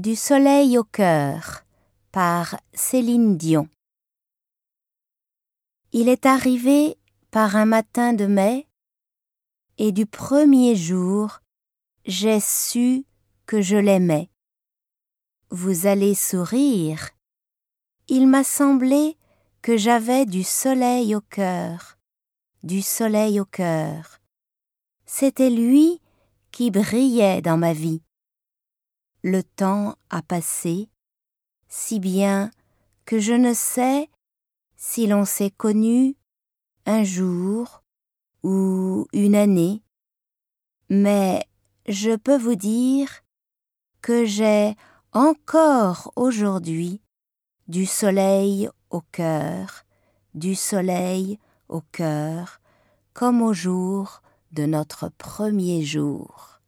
Du soleil au cœur par Céline Dion. Il est arrivé par un matin de mai, et du premier jour, j'ai su que je l'aimais. Vous allez sourire. Il m'a semblé que j'avais du soleil au cœur, du soleil au cœur. C'était lui qui brillait dans ma vie. Le temps a passé, si bien que je ne sais si l'on s'est connu un jour ou une année, mais je peux vous dire que j'ai encore aujourd'hui du soleil au cœur, du soleil au cœur, comme au jour de notre premier jour.